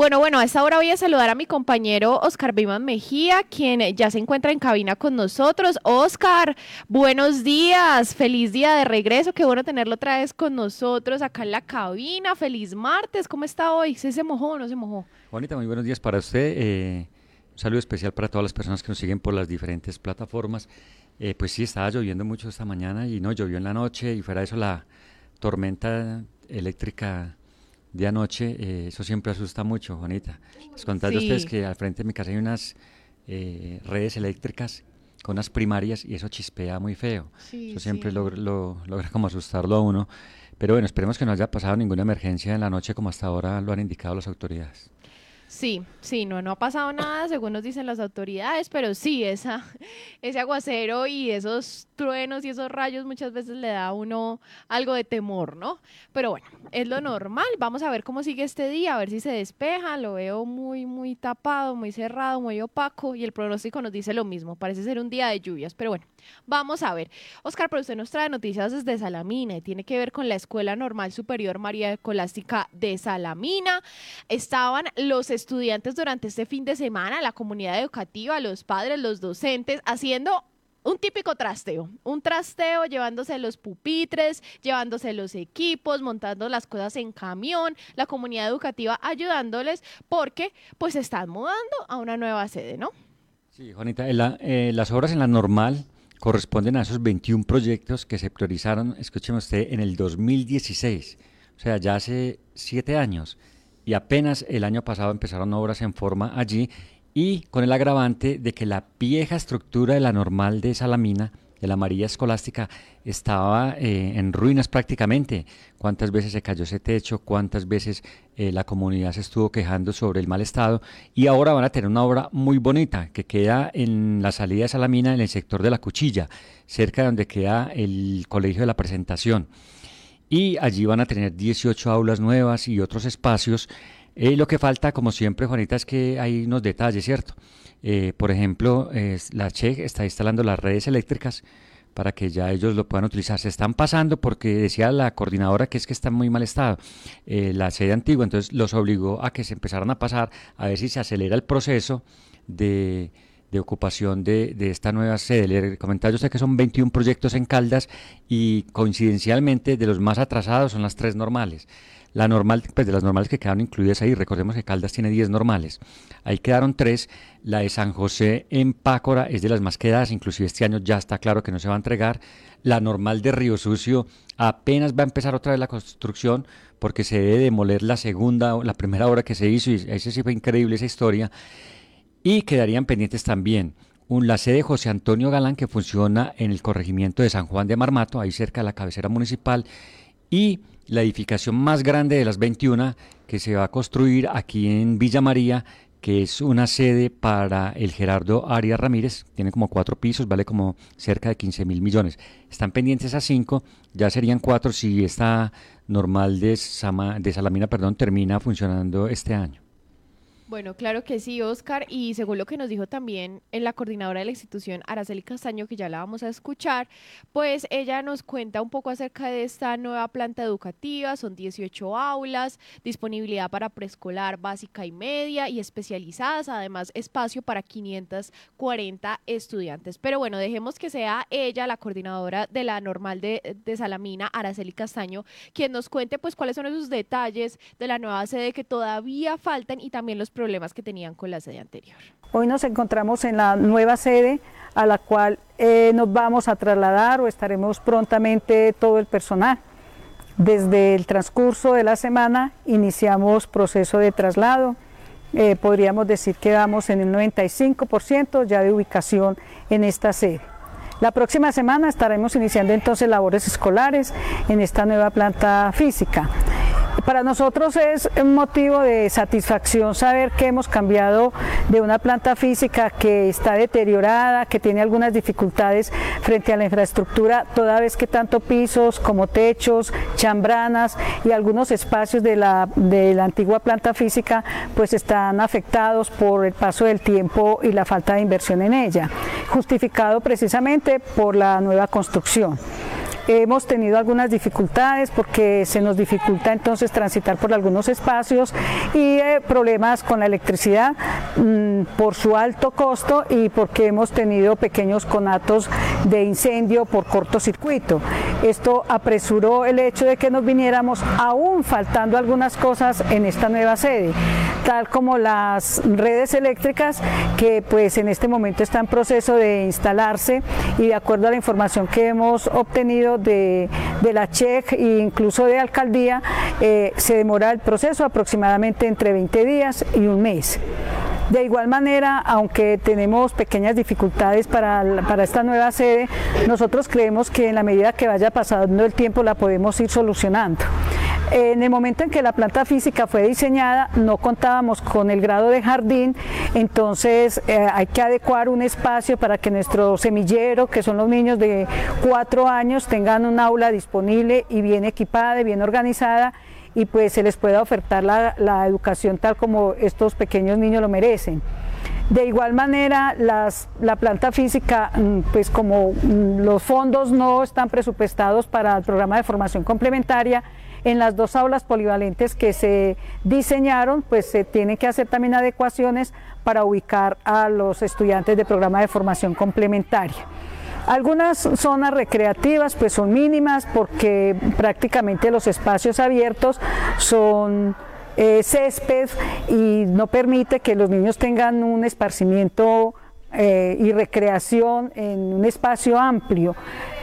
Bueno, bueno, a esta hora voy a saludar a mi compañero Oscar Biman Mejía, quien ya se encuentra en cabina con nosotros. Oscar, buenos días, feliz día de regreso, qué bueno tenerlo otra vez con nosotros acá en la cabina. Feliz martes, ¿cómo está hoy? ¿Se, se mojó o no se mojó? Juanita, muy buenos días para usted. Eh, un saludo especial para todas las personas que nos siguen por las diferentes plataformas. Eh, pues sí, estaba lloviendo mucho esta mañana y no, llovió en la noche y fuera de eso la tormenta eléctrica de anoche, eh, eso siempre asusta mucho, Juanita. Les conté a ustedes que al frente de mi casa hay unas eh, redes eléctricas con unas primarias y eso chispea muy feo. eso siempre logra, logra como asustarlo a uno. Pero bueno, esperemos que no haya pasado ninguna emergencia en la noche como hasta ahora lo han indicado las autoridades. Sí, sí, no, no ha pasado nada, según nos dicen las autoridades, pero sí, esa, ese aguacero y esos truenos y esos rayos muchas veces le da a uno algo de temor, ¿no? Pero bueno, es lo normal. Vamos a ver cómo sigue este día, a ver si se despeja. Lo veo muy, muy tapado, muy cerrado, muy opaco y el pronóstico nos dice lo mismo. Parece ser un día de lluvias, pero bueno, vamos a ver. Oscar, pero usted nos trae noticias desde Salamina y tiene que ver con la Escuela Normal Superior María Escolástica de Salamina. Estaban los estudiantes durante este fin de semana, la comunidad educativa, los padres, los docentes, haciendo un típico trasteo, un trasteo llevándose los pupitres, llevándose los equipos, montando las cosas en camión, la comunidad educativa ayudándoles porque pues están mudando a una nueva sede, ¿no? Sí, Juanita, eh, las obras en la normal corresponden a esos 21 proyectos que se priorizaron, escúcheme usted, en el 2016, o sea, ya hace siete años y apenas el año pasado empezaron obras en forma allí y con el agravante de que la vieja estructura de la normal de Salamina, de la María Escolástica, estaba eh, en ruinas prácticamente. Cuántas veces se cayó ese techo, cuántas veces eh, la comunidad se estuvo quejando sobre el mal estado y ahora van a tener una obra muy bonita que queda en la salida de Salamina, en el sector de la Cuchilla, cerca de donde queda el Colegio de la Presentación. Y allí van a tener 18 aulas nuevas y otros espacios eh, lo que falta, como siempre, Juanita, es que hay unos detalles, ¿cierto? Eh, por ejemplo, la Che está instalando las redes eléctricas para que ya ellos lo puedan utilizar. Se están pasando porque decía la coordinadora que es que está en muy mal estado eh, la sede antigua, entonces los obligó a que se empezaran a pasar a ver si se acelera el proceso de, ocupación de, esta nueva sede. Le comentaba yo sé que son 21 proyectos en Caldas y coincidencialmente de los más atrasados son las tres normales. La normal, pues de las normales que quedaron incluidas ahí, recordemos que Caldas tiene 10 normales. Ahí quedaron tres. La de San José en Pácora es de las más quedadas, inclusive este año ya está claro que no se va a entregar. La normal de Río Sucio apenas va a empezar otra vez la construcción porque se debe demoler la segunda, la primera obra que se hizo y ese sí fue increíble esa historia. Y quedarían pendientes también la sede de José Antonio Galán que funciona en el corregimiento de San Juan de Marmato, ahí cerca de la cabecera municipal, y la edificación más grande de las 21 que se va a construir aquí en Villa María, que es una sede para el Gerardo Arias Ramírez, tiene como cuatro pisos, vale como cerca de 15 mil millones. Están pendientes a cinco, ya serían cuatro si esta normal de, de Salamina perdón, termina funcionando este año. Bueno, claro que sí, Oscar, y según lo que nos dijo también en la coordinadora de la institución, Araceli Castaño, que ya la vamos a escuchar, pues ella nos cuenta un poco acerca de esta nueva planta educativa, son 18 aulas, disponibilidad para preescolar básica y media y especializadas, además espacio para 540 estudiantes. Pero bueno, dejemos que sea ella, la coordinadora de la normal de, de Salamina, Araceli Castaño, quien nos cuente pues cuáles son esos detalles de la nueva sede que todavía faltan y también los problemas que tenían con la sede anterior. Hoy nos encontramos en la nueva sede a la cual eh, nos vamos a trasladar o estaremos prontamente todo el personal. Desde el transcurso de la semana iniciamos proceso de traslado. Eh, podríamos decir que vamos en el 95% ya de ubicación en esta sede. La próxima semana estaremos iniciando entonces labores escolares en esta nueva planta física. Para nosotros es un motivo de satisfacción saber que hemos cambiado de una planta física que está deteriorada, que tiene algunas dificultades frente a la infraestructura, toda vez que tanto pisos como techos, chambranas y algunos espacios de la, antigua planta física pues están afectados por el paso del tiempo y la falta de inversión en ella, justificado precisamente por la nueva construcción. Hemos tenido algunas dificultades porque se nos dificulta entonces transitar por algunos espacios y eh, problemas con la electricidad mm, por su alto costo y porque hemos tenido pequeños conatos de incendio por cortocircuito. Esto apresuró el hecho de que nos viniéramos aún faltando algunas cosas en esta nueva sede, tal como las redes eléctricas que pues en este momento están en proceso de instalarse y de acuerdo a la información que hemos obtenido de, la CHEC e incluso de alcaldía, eh, se demora el proceso aproximadamente entre 20 días y un mes. De igual manera, aunque tenemos pequeñas dificultades para, para, esta nueva sede, nosotros creemos que en la medida que vaya pasando el tiempo la podemos ir solucionando. En el momento en que la planta física fue diseñada no contábamos con el grado de jardín, entonces eh, hay que adecuar un espacio para que nuestro semillero, que son los niños de cuatro años, tengan un aula disponible y bien equipada, y bien organizada y pues se les pueda ofertar la, educación tal como estos pequeños niños lo merecen. De igual manera, la planta física, mm, pues como mm, los fondos no están presupuestados para el programa de formación complementaria, en las dos aulas polivalentes que se diseñaron, pues se tienen que hacer también adecuaciones para ubicar a los estudiantes de programa de formación complementaria. Algunas zonas recreativas pues son mínimas porque prácticamente los espacios abiertos son eh, césped y no permite que los niños tengan un esparcimiento eh, y recreación en un espacio amplio.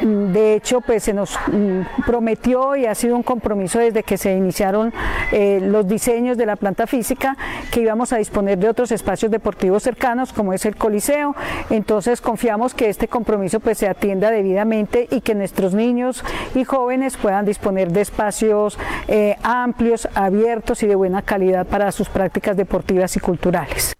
De hecho, pues se nos mm, prometió y ha sido un compromiso desde que se iniciaron eh, los diseños de la planta física que íbamos a disponer de otros espacios deportivos cercanos como es el Coliseo. Entonces confiamos que este compromiso pues se atienda debidamente y que nuestros niños y jóvenes puedan disponer de espacios eh, amplios, abiertos y de buena calidad para sus prácticas deportivas y culturales.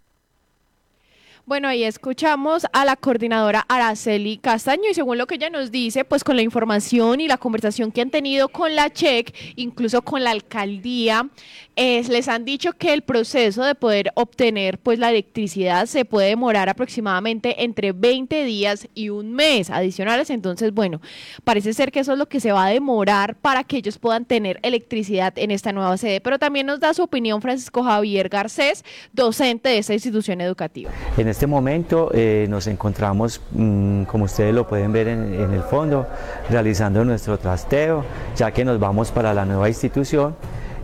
Bueno, ahí escuchamos a la coordinadora Araceli Castaño y según lo que ella nos dice, pues con la información y la conversación que han tenido con la CHEC, incluso con la alcaldía, les han dicho que el proceso de poder obtener pues la electricidad se puede demorar aproximadamente entre 20 días y un mes adicionales. Entonces, bueno, parece ser que eso es lo que se va a demorar para que ellos puedan tener electricidad en esta nueva sede. Pero también nos da su opinión Francisco Javier Garcés, docente de esta institución educativa. Este momento eh, nos encontramos, mm, como ustedes lo pueden ver en, en el fondo, realizando nuestro trasteo, ya que nos vamos para la nueva institución.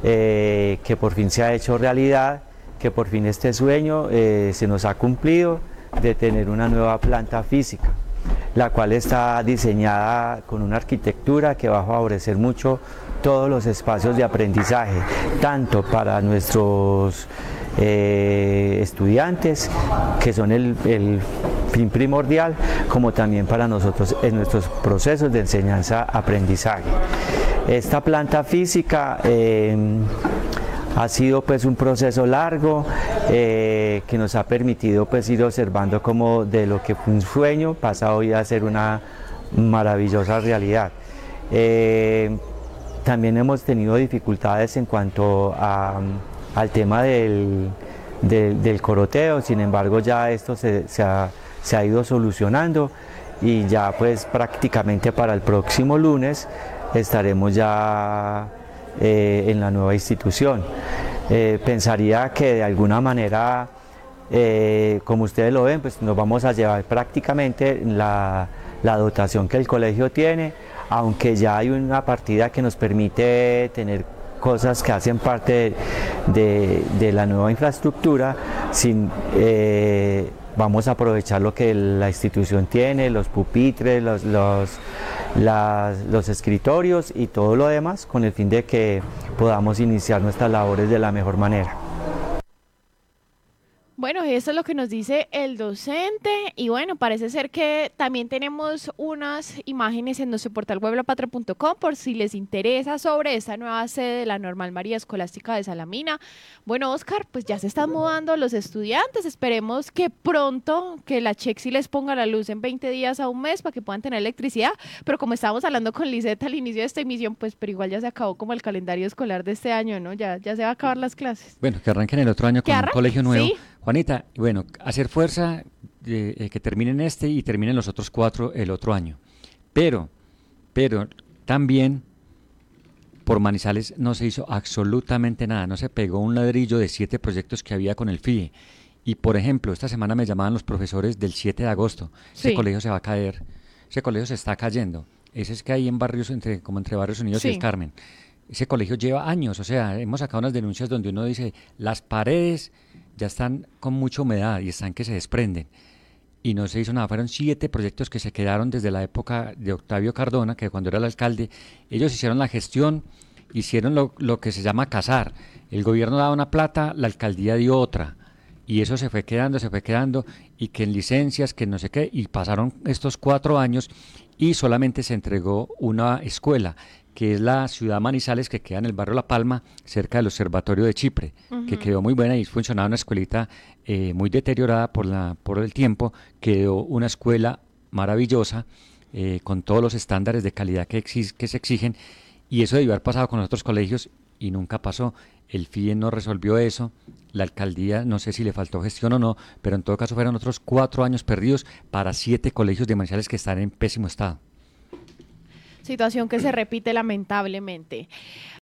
Eh, que por fin se ha hecho realidad, que por fin este sueño eh, se nos ha cumplido de tener una nueva planta física, la cual está diseñada con una arquitectura que va a favorecer mucho todos los espacios de aprendizaje, tanto para nuestros eh, estudiantes, que son el, fin primordial, como también para nosotros en nuestros procesos de enseñanza-aprendizaje. Esta planta física eh, ha sido pues un proceso largo eh, que nos ha permitido pues ir observando como de lo que fue un sueño pasa hoy a ser una maravillosa realidad. También hemos tenido dificultades en cuanto al tema del, coroteo, sin embargo ya esto se, ha, se ha ido solucionando y ya pues prácticamente para el próximo lunes estaremos ya eh, en la nueva institución. Eh, pensaría que de alguna manera, eh, como ustedes lo ven, pues nos vamos a llevar prácticamente la, dotación que el colegio tiene, aunque ya hay una partida que nos permite tener cosas que hacen parte de, la nueva infraestructura sin vamos a aprovechar lo que la institución tiene, los pupitres, los, los escritorios y todo lo demás con el fin de que podamos iniciar nuestras labores de la mejor manera. Bueno, eso es lo que nos dice el docente y bueno, parece ser que también tenemos unas imágenes en nuestro portal weblapatra.com por si les interesa sobre esta nueva sede de la Normal María Escolástica de Salamina. Bueno, Oscar, pues ya se están mudando los estudiantes, esperemos que pronto que la Chexi les ponga la luz en 20 días a un mes para que puedan tener electricidad, pero como estábamos hablando con Liseta al inicio de esta emisión, pues pero igual ya se acabó como el calendario escolar de este año, ¿no? Ya, ya se va a acabar las clases. Bueno, que arranquen el otro año con un colegio nuevo. Juanita, bueno, hacer fuerza, eh, que terminen este y terminen los otros cuatro el otro año. Pero Pero también por Manizales no se hizo absolutamente nada, no se pegó un ladrillo de siete proyectos que había con el FIE. Y por ejemplo, esta semana me llamaban los profesores del 7 de agosto, ese colegio se va a caer, ese colegio se está cayendo. Ese es que hay en barrios, entre, como entre Barrios Unidos y el Carmen. Ese colegio lleva años, o sea, hemos sacado unas denuncias donde uno dice, las paredes ya están con mucha humedad y están que se desprenden. Y no se hizo nada, fueron siete proyectos que se quedaron desde la época de Octavio Cardona, que cuando era el alcalde, ellos hicieron la gestión, hicieron lo, lo que se llama casar. El gobierno daba una plata, la alcaldía dio otra y eso se fue quedando, se fue quedando, y que en licencias, que no sé qué, y pasaron estos cuatro años y solamente se entregó una escuela, que es la ciudad Manizales, que queda en el barrio La Palma, cerca del Observatorio de Chipre, que quedó muy buena y funcionaba una escuelita eh, muy deteriorada por, la, por el tiempo, quedó una escuela maravillosa, eh, con todos los estándares de calidad que, que se exigen, y eso debió haber pasado con otros colegios y nunca pasó. El FIE no resolvió eso, la alcaldía no sé si le faltó gestión o no, pero en todo caso fueron otros cuatro años perdidos para siete colegios de Manizales que están en pésimo estado. Situación que se repite lamentablemente.